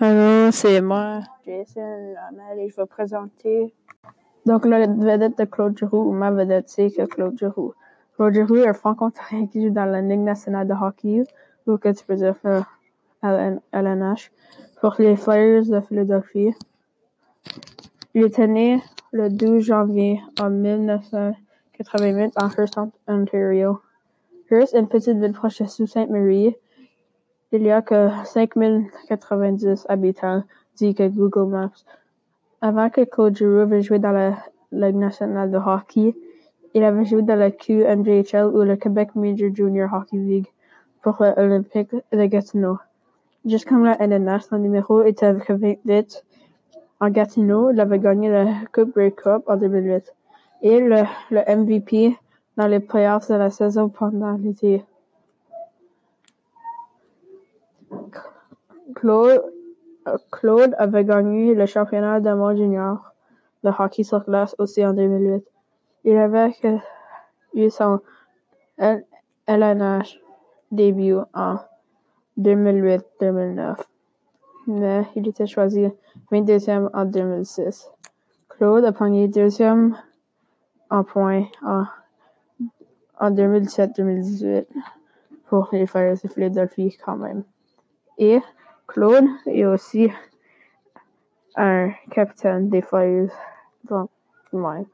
Allô, c'est moi, Jason Lamel, et je vais présenter donc la vedette de Claude Giroux, ou ma vedette, c'est que Claude Giroux. Claude Giroux est un franc-ontarien qui joue dans la Ligue nationale de hockey, ou que tu peux dire euh, LNH, pour les Flyers de Philadelphie. Il était né le 12 janvier en 1988 en Hearst, Ontario. Hearst est une petite ville proche de Sault-Sainte-Marie. Il y a que 5090 habitants, dit que Google Maps. Avant que Claude Giroux avait joué dans la Ligue nationale de hockey, il avait joué dans la QMJHL ou le Quebec Major Junior Hockey League pour l'Olympique de Gatineau. Juste comme la NNH, son numéro était 28. En Gatineau, il avait gagné la Coupe Grey Cup en 2008 et le, le MVP dans les playoffs de la saison pendant l'été. Claude, Claude avait gagné le championnat du monde junior de hockey sur glace aussi en 2008. Il avait eu son LNH début en 2008-2009, mais il était choisi 22e en 2006. Claude a pogné deuxième en points en, en 2017-2018 pour les Flyers de Philadelphie quand même. Et Claude est aussi un capitaine des Flyers. Donc, ouais.